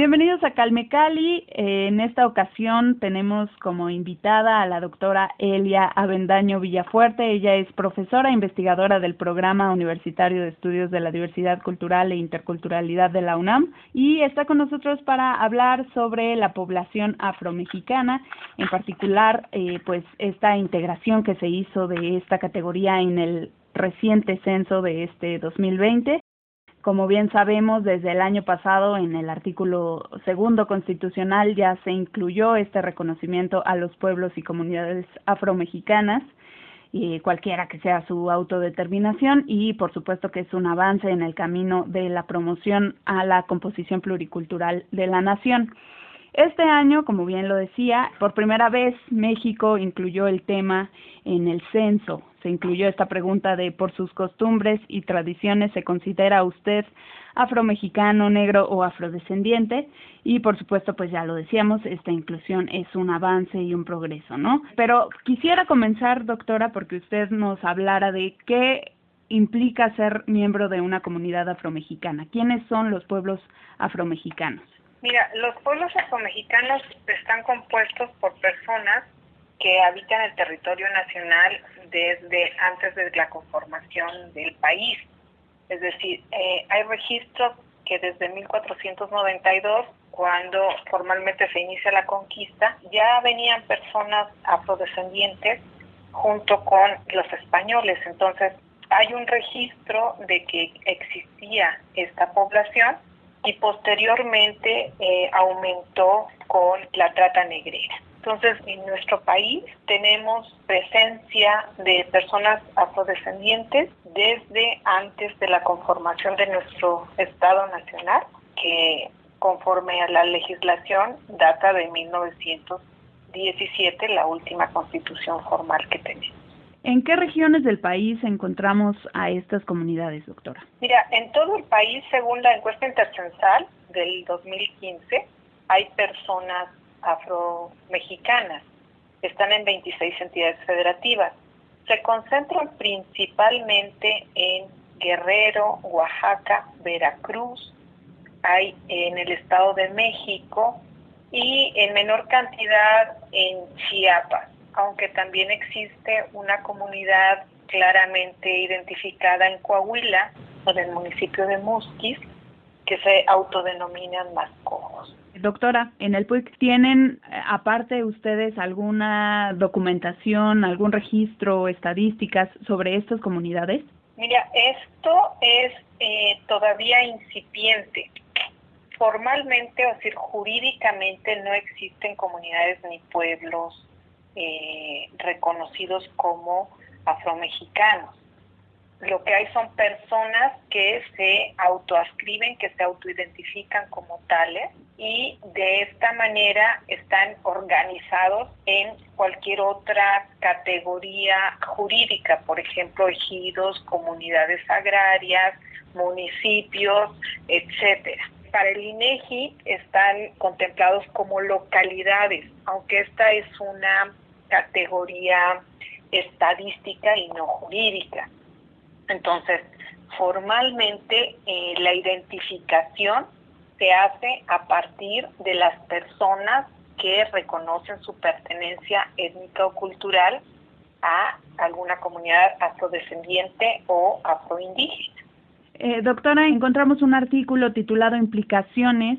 Bienvenidos a Calme Cali. Eh, en esta ocasión tenemos como invitada a la doctora Elia Avendaño Villafuerte. Ella es profesora e investigadora del Programa Universitario de Estudios de la Diversidad Cultural e Interculturalidad de la UNAM y está con nosotros para hablar sobre la población afromexicana, en particular eh, pues esta integración que se hizo de esta categoría en el reciente censo de este 2020 como bien sabemos, desde el año pasado en el artículo segundo constitucional ya se incluyó este reconocimiento a los pueblos y comunidades afromexicanas, y cualquiera que sea su autodeterminación, y por supuesto que es un avance en el camino de la promoción a la composición pluricultural de la nación. Este año, como bien lo decía, por primera vez México incluyó el tema en el censo se incluyó esta pregunta de por sus costumbres y tradiciones se considera usted afromexicano, negro o afrodescendiente y por supuesto pues ya lo decíamos, esta inclusión es un avance y un progreso, ¿no? Pero quisiera comenzar, doctora, porque usted nos hablara de qué implica ser miembro de una comunidad afromexicana. ¿Quiénes son los pueblos afromexicanos? Mira, los pueblos afromexicanos están compuestos por personas que habitan el territorio nacional desde antes de la conformación del país. Es decir, eh, hay registros que desde 1492, cuando formalmente se inicia la conquista, ya venían personas afrodescendientes junto con los españoles. Entonces, hay un registro de que existía esta población y posteriormente eh, aumentó con la trata negrera. Entonces, en nuestro país tenemos presencia de personas afrodescendientes desde antes de la conformación de nuestro Estado Nacional, que conforme a la legislación data de 1917, la última constitución formal que tenemos. ¿En qué regiones del país encontramos a estas comunidades, doctora? Mira, en todo el país, según la encuesta intercensal del 2015, hay personas afromexicanas. Están en 26 entidades federativas. Se concentran principalmente en Guerrero, Oaxaca, Veracruz, hay en el Estado de México y en menor cantidad en Chiapas, aunque también existe una comunidad claramente identificada en Coahuila, o en el municipio de Musquis, que se autodenominan mascojos. Doctora, en el PUIC tienen, eh, aparte ustedes, alguna documentación, algún registro, estadísticas sobre estas comunidades? Mira, esto es eh, todavía incipiente. Formalmente, o decir, jurídicamente no existen comunidades ni pueblos eh, reconocidos como afromexicanos lo que hay son personas que se autoascriben, que se autoidentifican como tales y de esta manera están organizados en cualquier otra categoría jurídica, por ejemplo, ejidos, comunidades agrarias, municipios, etcétera. Para el INEGI están contemplados como localidades, aunque esta es una categoría estadística y no jurídica. Entonces, formalmente eh, la identificación se hace a partir de las personas que reconocen su pertenencia étnica o cultural a alguna comunidad afrodescendiente o afroindígena. Eh, doctora, encontramos un artículo titulado Implicaciones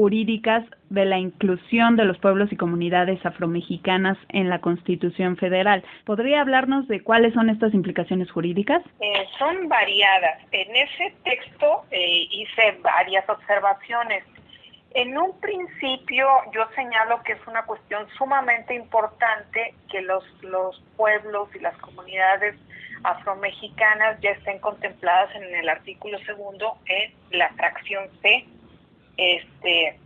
jurídicas de la inclusión de los pueblos y comunidades afromexicanas en la Constitución Federal. ¿Podría hablarnos de cuáles son estas implicaciones jurídicas? Eh, son variadas. En ese texto eh, hice varias observaciones. En un principio yo señalo que es una cuestión sumamente importante que los, los pueblos y las comunidades afromexicanas ya estén contempladas en el artículo segundo en la fracción C este,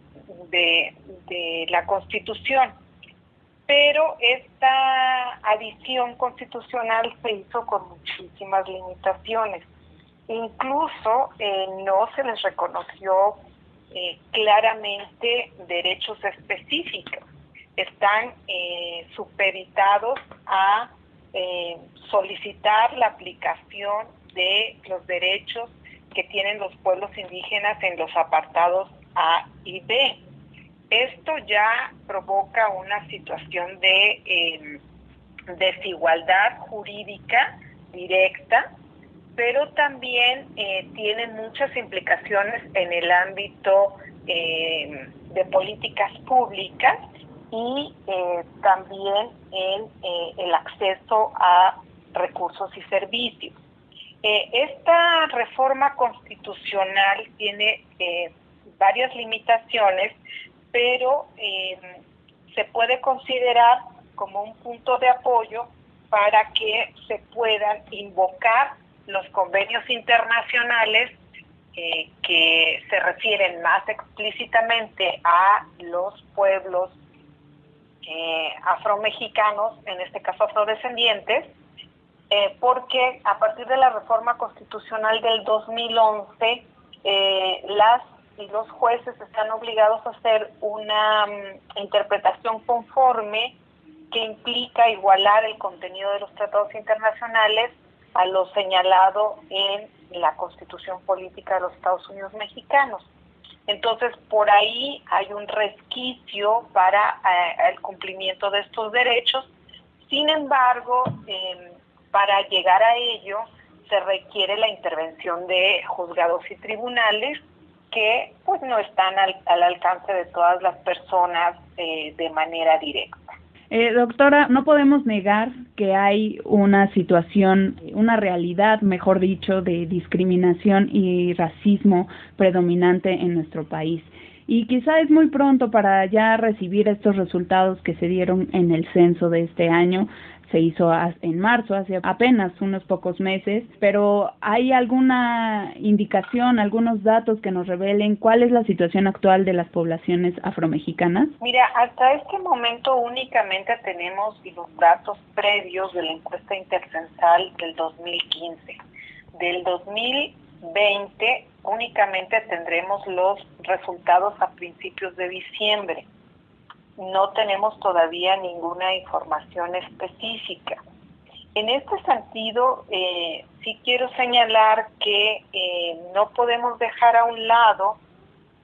de, la Constitución. Pero esta adición constitucional se hizo con muchísimas limitaciones. Incluso eh, no se les reconoció eh, claramente derechos específicos. Están eh, supeditados a eh, solicitar la aplicación de los derechos que tienen los pueblos indígenas en los apartados A y B. Esto ya provoca una situación de eh, desigualdad jurídica directa, pero también eh, tiene muchas implicaciones en el ámbito eh, de políticas públicas y eh, también en eh, el acceso a recursos y servicios. Esta reforma constitucional tiene varias limitaciones, pero se puede considerar como un punto de apoyo para que se puedan invocar los convenios internacionales eh, que se refieren más explícitamente a los pueblos eh, afromexicanos, en este caso afrodescendientes, eh, porque a partir de la reforma constitucional del 2011, eh, las y los jueces están obligados a hacer una um, interpretación conforme que implica igualar el contenido de los tratados internacionales a lo señalado en la Constitución Política de los Estados Unidos Mexicanos. Entonces, por ahí hay un resquicio para eh, el cumplimiento de estos derechos. Sin embargo, eh, para llegar a ello se requiere la intervención de juzgados y tribunales que pues no están al, al alcance de todas las personas eh, de manera directa. Eh, doctora, no podemos negar que hay una situación, una realidad, mejor dicho, de discriminación y racismo predominante en nuestro país. Y quizá es muy pronto para ya recibir estos resultados que se dieron en el censo de este año, se hizo en marzo, hace apenas unos pocos meses, pero ¿hay alguna indicación, algunos datos que nos revelen cuál es la situación actual de las poblaciones afromexicanas? Mira, hasta este momento únicamente tenemos los datos previos de la encuesta intercensal del 2015. Del 2020 únicamente tendremos los resultados a principios de diciembre no tenemos todavía ninguna información específica. En este sentido, eh, sí quiero señalar que eh, no podemos dejar a un lado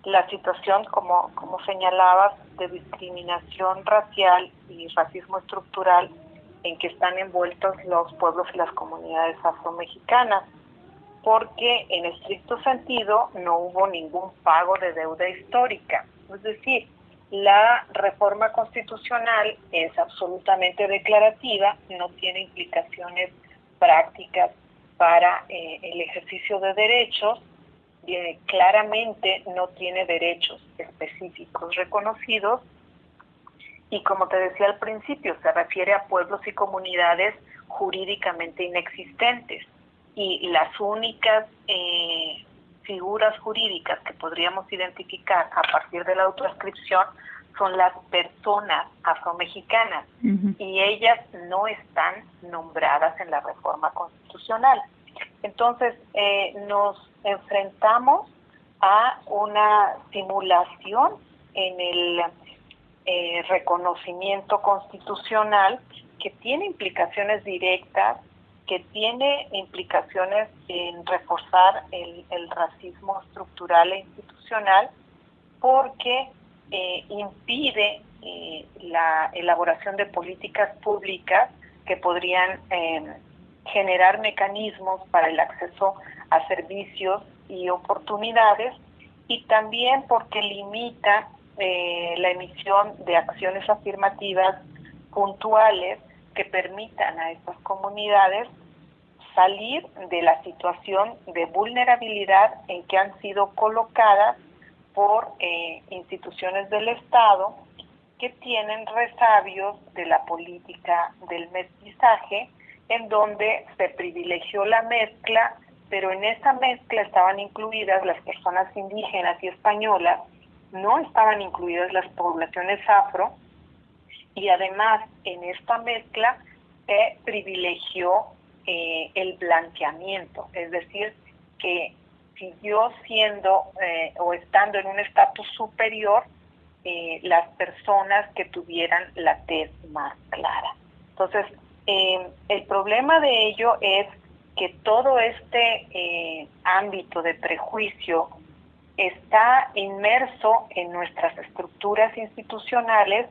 la situación, como, como señalabas, de discriminación racial y racismo estructural en que están envueltos los pueblos y las comunidades afromexicanas, porque en estricto sentido no hubo ningún pago de deuda histórica. Es decir, la reforma constitucional es absolutamente declarativa, no tiene implicaciones prácticas para eh, el ejercicio de derechos, eh, claramente no tiene derechos específicos reconocidos. Y como te decía al principio, se refiere a pueblos y comunidades jurídicamente inexistentes. Y las únicas eh, figuras jurídicas que podríamos identificar a partir de la autoascripción son las personas afromexicanas y ellas no están nombradas en la reforma constitucional. Entonces, eh, nos enfrentamos a una simulación en el eh, reconocimiento constitucional que tiene implicaciones directas que tiene implicaciones en reforzar el, racismo estructural e institucional porque eh, impide eh, la elaboración de políticas públicas que podrían em, generar mecanismos para el acceso a servicios y oportunidades y también porque limita eh, la emisión de acciones afirmativas puntuales que permitan a estas comunidades salir de la situación de vulnerabilidad en que han sido colocadas por eh, instituciones del Estado que tienen resabios de la política del mestizaje en donde se privilegió la mezcla, pero en esa mezcla estaban incluidas las personas indígenas y españolas, no estaban incluidas las poblaciones afro, y además en esta mezcla se privilegió eh, el blanqueamiento, es decir, que siguió siendo eh, o estando en un estatus superior eh, las personas que tuvieran la tez más clara. Entonces, el problema de ello es que todo este ámbito de prejuicio está inmerso en nuestras estructuras institucionales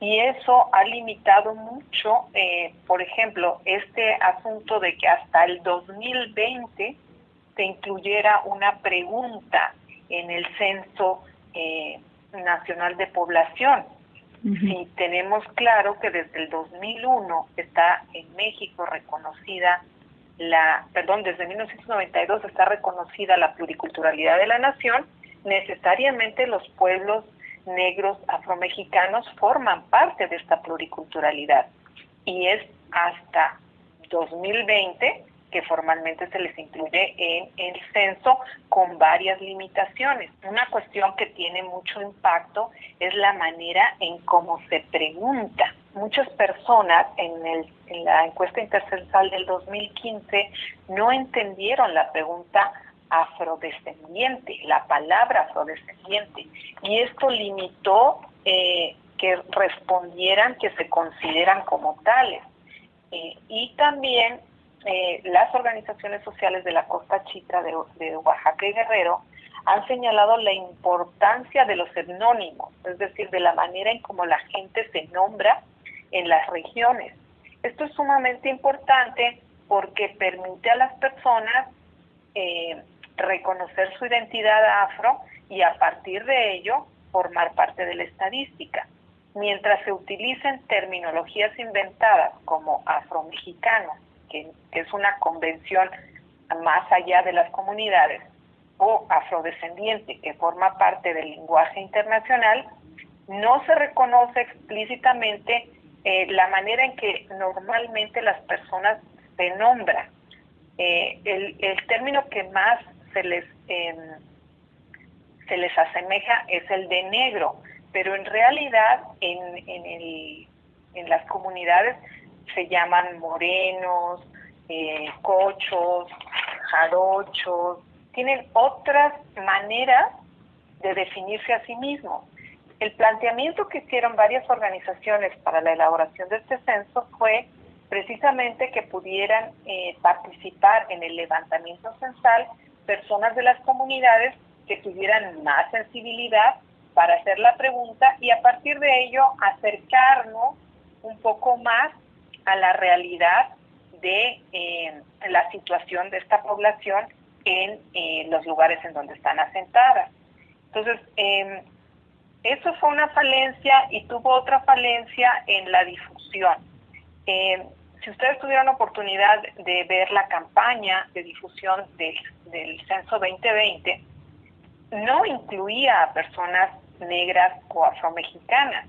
y eso ha limitado mucho, eh, por ejemplo, este asunto de que hasta el 2020 se incluyera una pregunta en el censo eh, nacional de población. Si tenemos claro que desde el 2001 está en México reconocida la, perdón, desde 1992 está reconocida la pluriculturalidad de la nación, necesariamente los pueblos negros afromexicanos forman parte de esta pluriculturalidad y es hasta 2020 que formalmente se les incluye en el censo con varias limitaciones. Una cuestión que tiene mucho impacto es la manera en cómo se pregunta. Muchas personas en, el, en la encuesta intercensal del 2015 no entendieron la pregunta afrodescendiente, la palabra afrodescendiente, y esto limitó eh, que respondieran que se consideran como tales. Eh, y también eh, las organizaciones sociales de la Costa Chica de, Oaxaca y Guerrero han señalado la importancia de los etnónimos, es decir, de la manera en cómo la gente se nombra en las regiones. Esto es sumamente importante porque permite a las personas eh, reconocer su identidad afro y a partir de ello formar parte de la estadística. Mientras se utilicen terminologías inventadas como afromexicano, que, que es una convención más allá de las comunidades, o afrodescendiente, que forma parte del lenguaje internacional, no se reconoce explícitamente eh, la manera en que normalmente las personas se nombran. Eh, el, el, término que más se les, em, se les asemeja es el de negro, pero en realidad en, en, el, en las comunidades se llaman morenos, eh, cochos, jarochos, tienen otras maneras de definirse a sí mismos. El planteamiento que hicieron varias organizaciones para la elaboración de este censo fue precisamente que pudieran eh, participar en el levantamiento censal personas de las comunidades que tuvieran más sensibilidad para hacer la pregunta y a partir de ello acercarnos un poco más a la realidad de eh, la situación de esta población en eh, los lugares en donde están asentadas. Entonces, em, eso fue una falencia y tuvo otra falencia en la difusión. Si ustedes tuvieran oportunidad de ver la campaña de difusión del, censo 2020, no incluía a personas negras o afromexicanas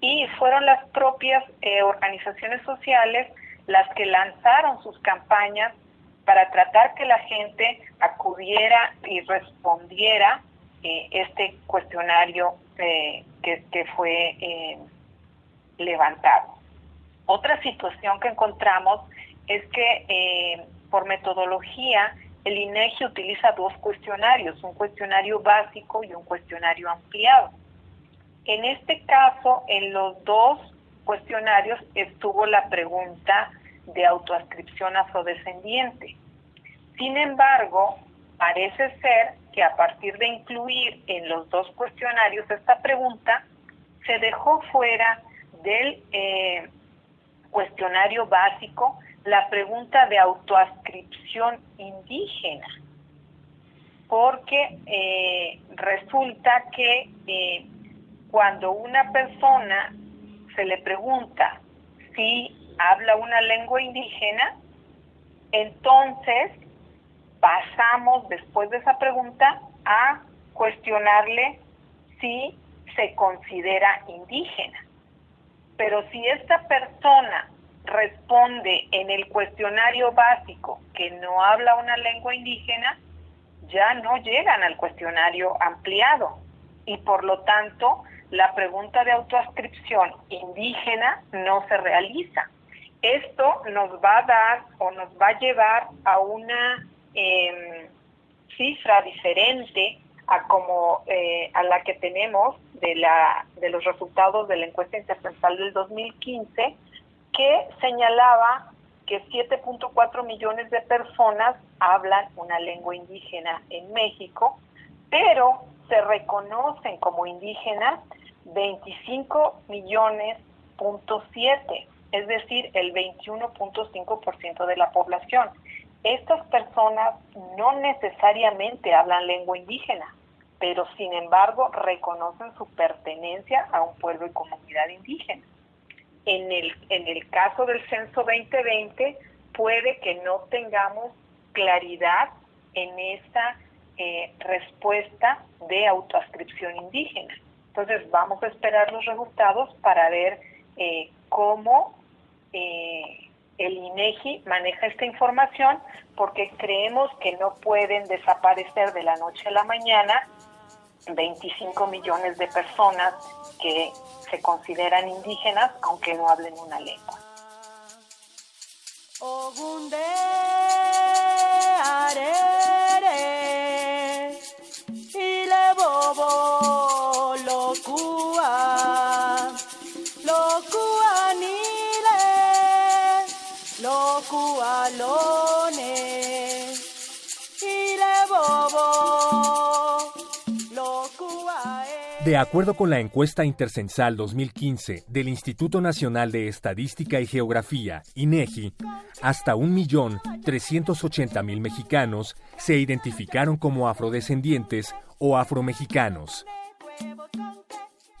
y fueron las propias eh, organizaciones sociales las que lanzaron sus campañas para tratar que la gente acudiera y respondiera eh, este cuestionario eh, que, que, fue levantado. Otra situación que encontramos es que eh, por metodología el INEGI utiliza dos cuestionarios, un cuestionario básico y un cuestionario ampliado. En este caso, en los dos cuestionarios estuvo la pregunta de autoascripción afrodescendiente. Sin embargo, parece ser que a partir de incluir en los dos cuestionarios esta pregunta, se dejó fuera del eh, cuestionario básico la pregunta de autoascripción indígena, porque eh, resulta que eh, cuando una persona se le pregunta si habla una lengua indígena, entonces pasamos después de esa pregunta a cuestionarle si se considera indígena. Pero si esta persona responde en el cuestionario básico que no habla una lengua indígena, ya no llegan al cuestionario ampliado y por lo tanto la pregunta de autoascripción indígena no se realiza. Esto nos va a dar o nos va a llevar a una em, cifra diferente a como eh, a la que tenemos de la de los resultados de la encuesta intercensal del 2015 que señalaba que 7.4 millones de personas hablan una lengua indígena en México, pero se reconocen como indígenas 25 millones punto es decir, el 21.5% de la población. Estas personas no necesariamente hablan lengua indígena, pero sin embargo reconocen su pertenencia a un pueblo y comunidad indígena. En el, en el caso del censo 2020 puede que no tengamos claridad en esa eh, respuesta de autoascripción indígena. Entonces vamos a esperar los resultados para ver eh, cómo eh, el INEGI maneja esta información, porque creemos que no pueden desaparecer de la noche a la mañana 25 millones de personas que se consideran indígenas aunque no hablen una lengua. De acuerdo con la encuesta intercensal 2015 del Instituto Nacional de Estadística y Geografía, INEGI, hasta 1.380.000 mexicanos se identificaron como afrodescendientes o afromexicanos.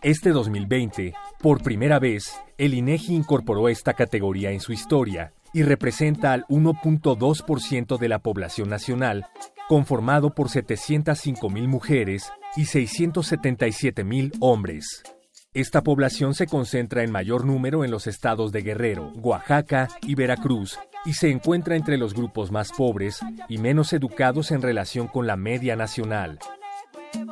Este 2020, por primera vez, el INEGI incorporó esta categoría en su historia y representa al 1.2% de la población nacional, conformado por 705.000 mujeres y 677 mil hombres. Esta población se concentra en mayor número en los estados de Guerrero, Oaxaca y Veracruz y se encuentra entre los grupos más pobres y menos educados en relación con la media nacional.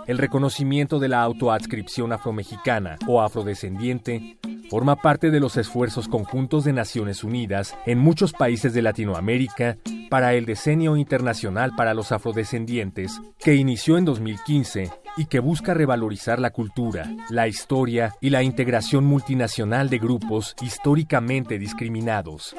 El reconocimiento de la autoadscripción afromexicana o afrodescendiente forma parte de los esfuerzos conjuntos de Naciones Unidas en muchos países de Latinoamérica para el Decenio Internacional para los Afrodescendientes, que inició en 2015 y que busca revalorizar la cultura, la historia y la integración multinacional de grupos históricamente discriminados.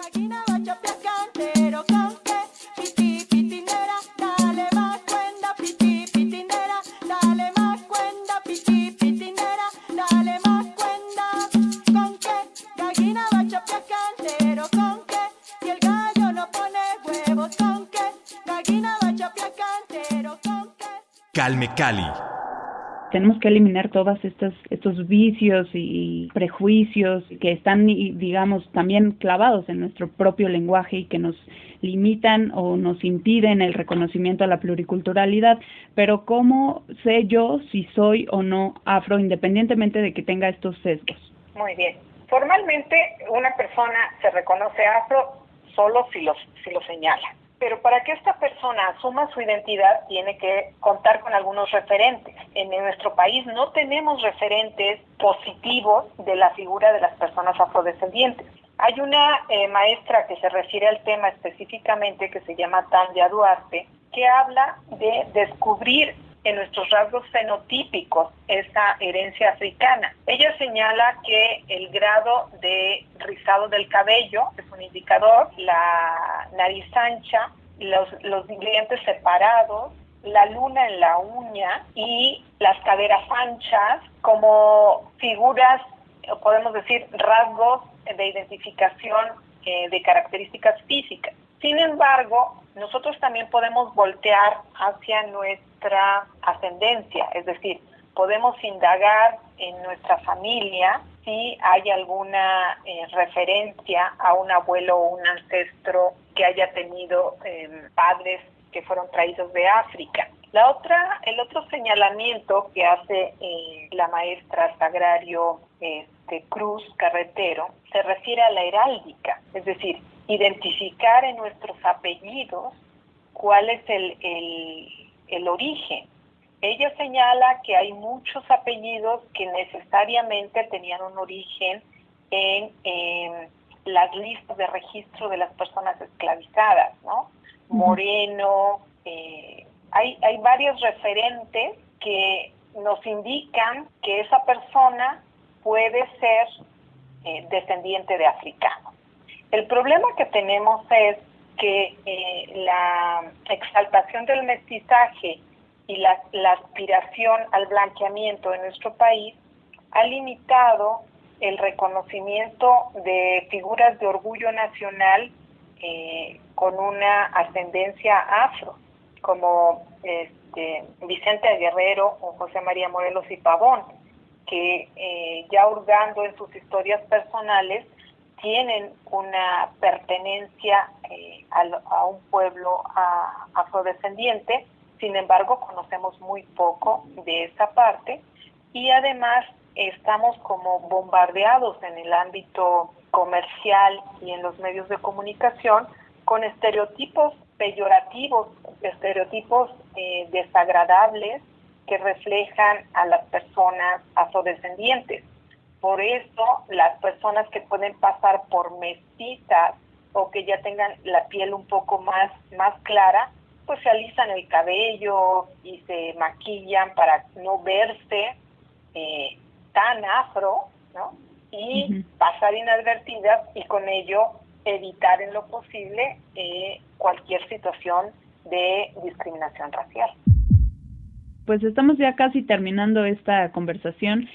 Calme Cali. Tenemos que eliminar todos estos, estos vicios y prejuicios que están, digamos, también clavados en nuestro propio lenguaje y que nos limitan o nos impiden el reconocimiento a la pluriculturalidad. Pero ¿cómo sé yo si soy o no afro, independientemente de que tenga estos sesgos? Muy bien. Formalmente, una persona se reconoce afro solo si, los, si lo señala pero para que esta persona asuma su identidad tiene que contar con algunos referentes. En nuestro país no tenemos referentes positivos de la figura de las personas afrodescendientes. Hay una eh, maestra que se refiere al tema específicamente que se llama Tanya Duarte, que habla de descubrir en nuestros rasgos fenotípicos esa herencia africana. Ella señala que el grado de rizado del cabello es un indicador, la nariz ancha, los, los dientes separados, la luna en la uña y las caderas anchas como figuras, podemos decir, rasgos de identificación eh, de características físicas. Sin embargo, nosotros también podemos voltear hacia nuestra ascendencia, es decir, podemos indagar en nuestra familia si hay alguna eh, referencia a un abuelo o un ancestro que haya tenido em, padres que fueron traídos de África. La otra, el otro señalamiento que hace eh, la maestra Sagrario este, Cruz Carretero se refiere a la heráldica, es decir, identificar en nuestros apellidos cuál es el, el, origen. Ella señala que hay muchos apellidos que necesariamente tenían un origen en, las listas de registro de las personas esclavizadas, ¿no? Moreno, eh, hay, hay varios referentes que nos indican que esa persona puede ser eh, descendiente de africano. El problema que tenemos es que eh, la exaltación del mestizaje y la, aspiración al blanqueamiento en nuestro país ha limitado el reconocimiento de figuras de orgullo nacional eh, con una ascendencia afro, como este, Vicente Guerrero o José María Morelos y Pavón, que eh, ya hurgando en sus historias personales tienen una pertenencia eh, a, un pueblo afrodescendiente, sin embargo conocemos muy poco de esa parte y además estamos como bombardeados en el ámbito comercial y en los medios de comunicación con estereotipos peyorativos, estereotipos eh, desagradables que reflejan a las personas afrodescendientes. Por eso las personas que pueden pasar por mestizas o que ya tengan la piel un poco más, más clara, pues se alisan el cabello y se maquillan para no verse eh, tan afro, ¿no? Y pasar inadvertidas y con ello evitar en lo posible eh, cualquier situación de discriminación racial. Pues estamos ya casi terminando esta conversación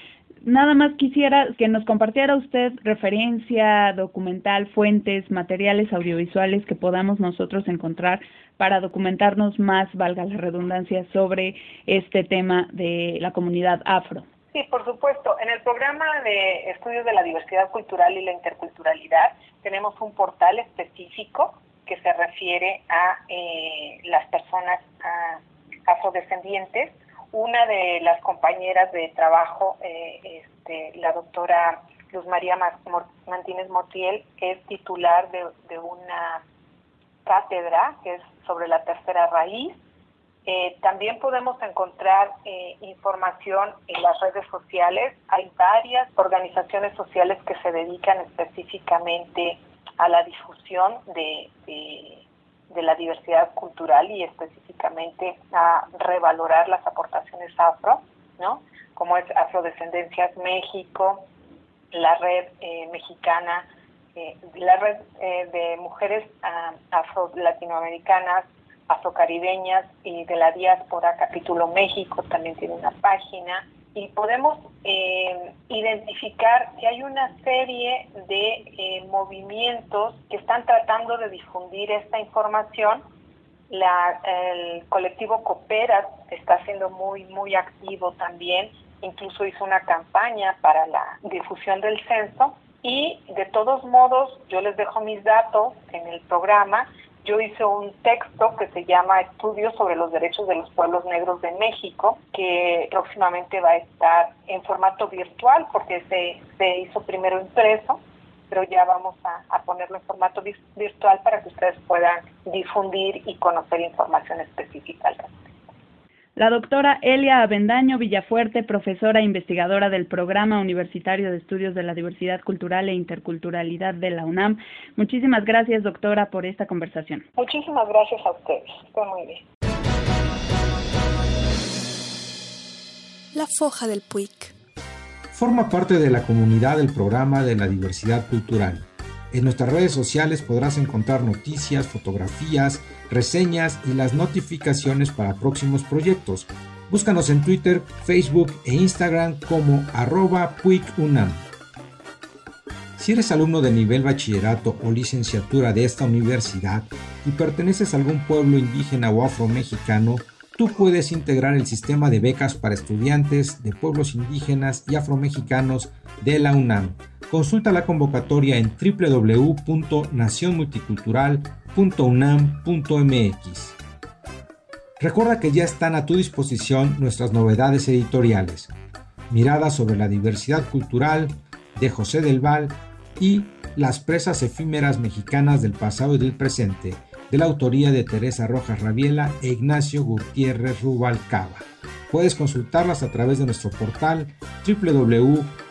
nada más quisiera que nos compartiera usted referencia, documental, fuentes, materiales audiovisuales que podamos nosotros encontrar para documentarnos más, valga la redundancia, sobre este tema de la comunidad afro. Sí, por supuesto. En el programa de estudios de la diversidad cultural y la interculturalidad tenemos un portal específico que se refiere a eh, las personas afrodescendientes una de las compañeras de trabajo, eh, este, la doctora Luz María Martínez Motiel, es titular de, una cátedra que es sobre la tercera raíz. Eh, también podemos encontrar eh, información en las redes sociales. Hay varias organizaciones sociales que se dedican específicamente a la difusión de la diversidad cultural y específicamente a revalorar las aportaciones afro, ¿no? Como es Afrodescendencias México, la red eh, mexicana, eh, la red eh, de mujeres uh, afro-latinoamericanas, afrocaribeñas y de la diáspora, capítulo México, también tiene una página, y podemos eh, identificar que hay una serie de eh, movimientos que están tratando de difundir esta información. La, el colectivo Coopera está siendo muy, muy activo también, incluso hizo una campaña para la difusión del censo y de todos modos yo les dejo mis datos en el programa yo hice un texto que se llama Estudios sobre los derechos de los pueblos negros de México, que próximamente va a estar en formato virtual porque se, se hizo primero impreso, pero ya vamos a, ponerlo en formato virtual para que ustedes puedan difundir y conocer información específica al respecto. La doctora Elia Avendaño Villafuerte, profesora e investigadora del Programa Universitario de Estudios de la Diversidad Cultural e Interculturalidad de la UNAM. Muchísimas gracias, doctora, por esta conversación. Muchísimas gracias a ustedes. Está muy bien. La foja del PUIC. Forma parte de la comunidad del Programa de la Diversidad Cultural en nuestras redes sociales podrás encontrar noticias, fotografías, reseñas y las notificaciones para próximos proyectos. Búscanos en Twitter, Facebook e Instagram como arroba puicunam. Si eres alumno de nivel bachillerato o licenciatura de esta universidad y perteneces a algún pueblo indígena o afromexicano, tú puedes integrar el sistema de becas para estudiantes de pueblos indígenas y afromexicanos de la UNAM Consulta la convocatoria en www.nacionmulticultural.unam.mx. Recuerda que ya están a tu disposición nuestras novedades editoriales, miradas sobre la diversidad cultural, de José del Val y Las presas efímeras mexicanas del pasado y del presente, de la autoría de Teresa Rojas Rabiela e Ignacio Gutiérrez Rubalcaba. Puedes consultarlas a través de nuestro portal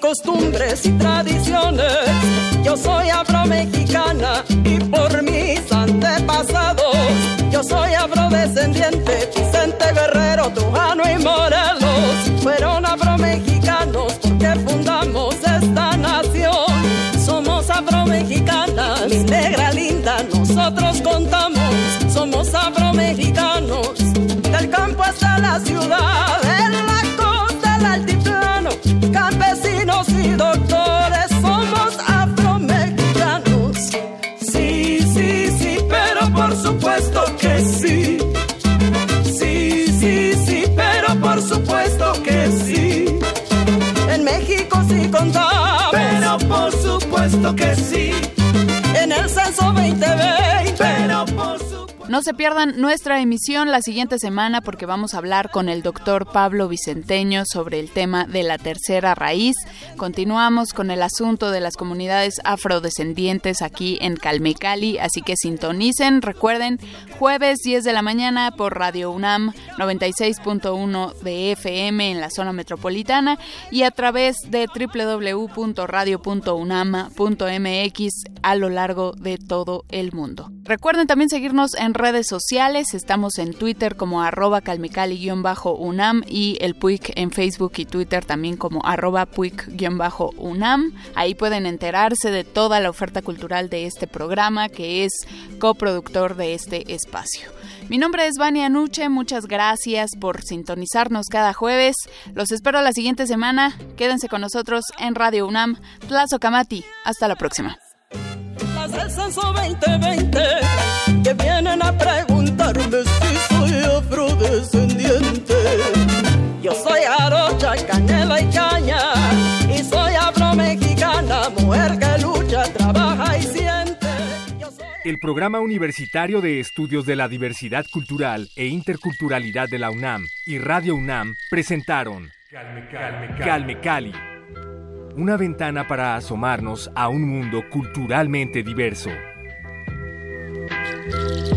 costumbres y tradiciones. Yo soy afromexicana y por mis antepasados. Yo soy afrodescendiente, Vicente Guerrero, Trujano y Morelos. Fueron afromexicanos porque fundamos esta nación. Somos afromexicanas, mi negra linda, nosotros contamos. Somos afromexicanos, del campo hasta la ciudad, supuesto que sí. No se pierdan nuestra emisión la siguiente semana porque vamos a hablar con el doctor Pablo Vicenteño sobre el tema de la tercera raíz. Continuamos con el asunto de las comunidades afrodescendientes aquí en Calmecali, así que sintonicen. Recuerden, jueves 10 de la mañana por Radio UNAM 96.1 de FM en la zona metropolitana y a través de www.radio.unam.mx a lo largo de todo el mundo. Recuerden también seguirnos en sociales. Estamos en Twitter como arroba calmecali-unam y el PUIC en Facebook y Twitter también como arroba PUIC-unam. Ahí pueden enterarse de toda la oferta cultural de este programa que es coproductor de este espacio. Mi nombre es Vania Nuche, muchas gracias por sintonizarnos cada jueves. Los espero la siguiente semana. Quédense con nosotros en Radio UNAM. Plazo Camati. Hasta la próxima del censo 2020 que vienen a preguntarme si soy afrodescendiente. Yo soy arocha, canela y caña y soy afromexicana, mujer que lucha, trabaja y siente. El Programa Universitario de Estudios de la Diversidad Cultural e Interculturalidad de la UNAM y Radio UNAM presentaron Calme Cali. Calme Cali una ventana para asomarnos a un mundo culturalmente diverso. Música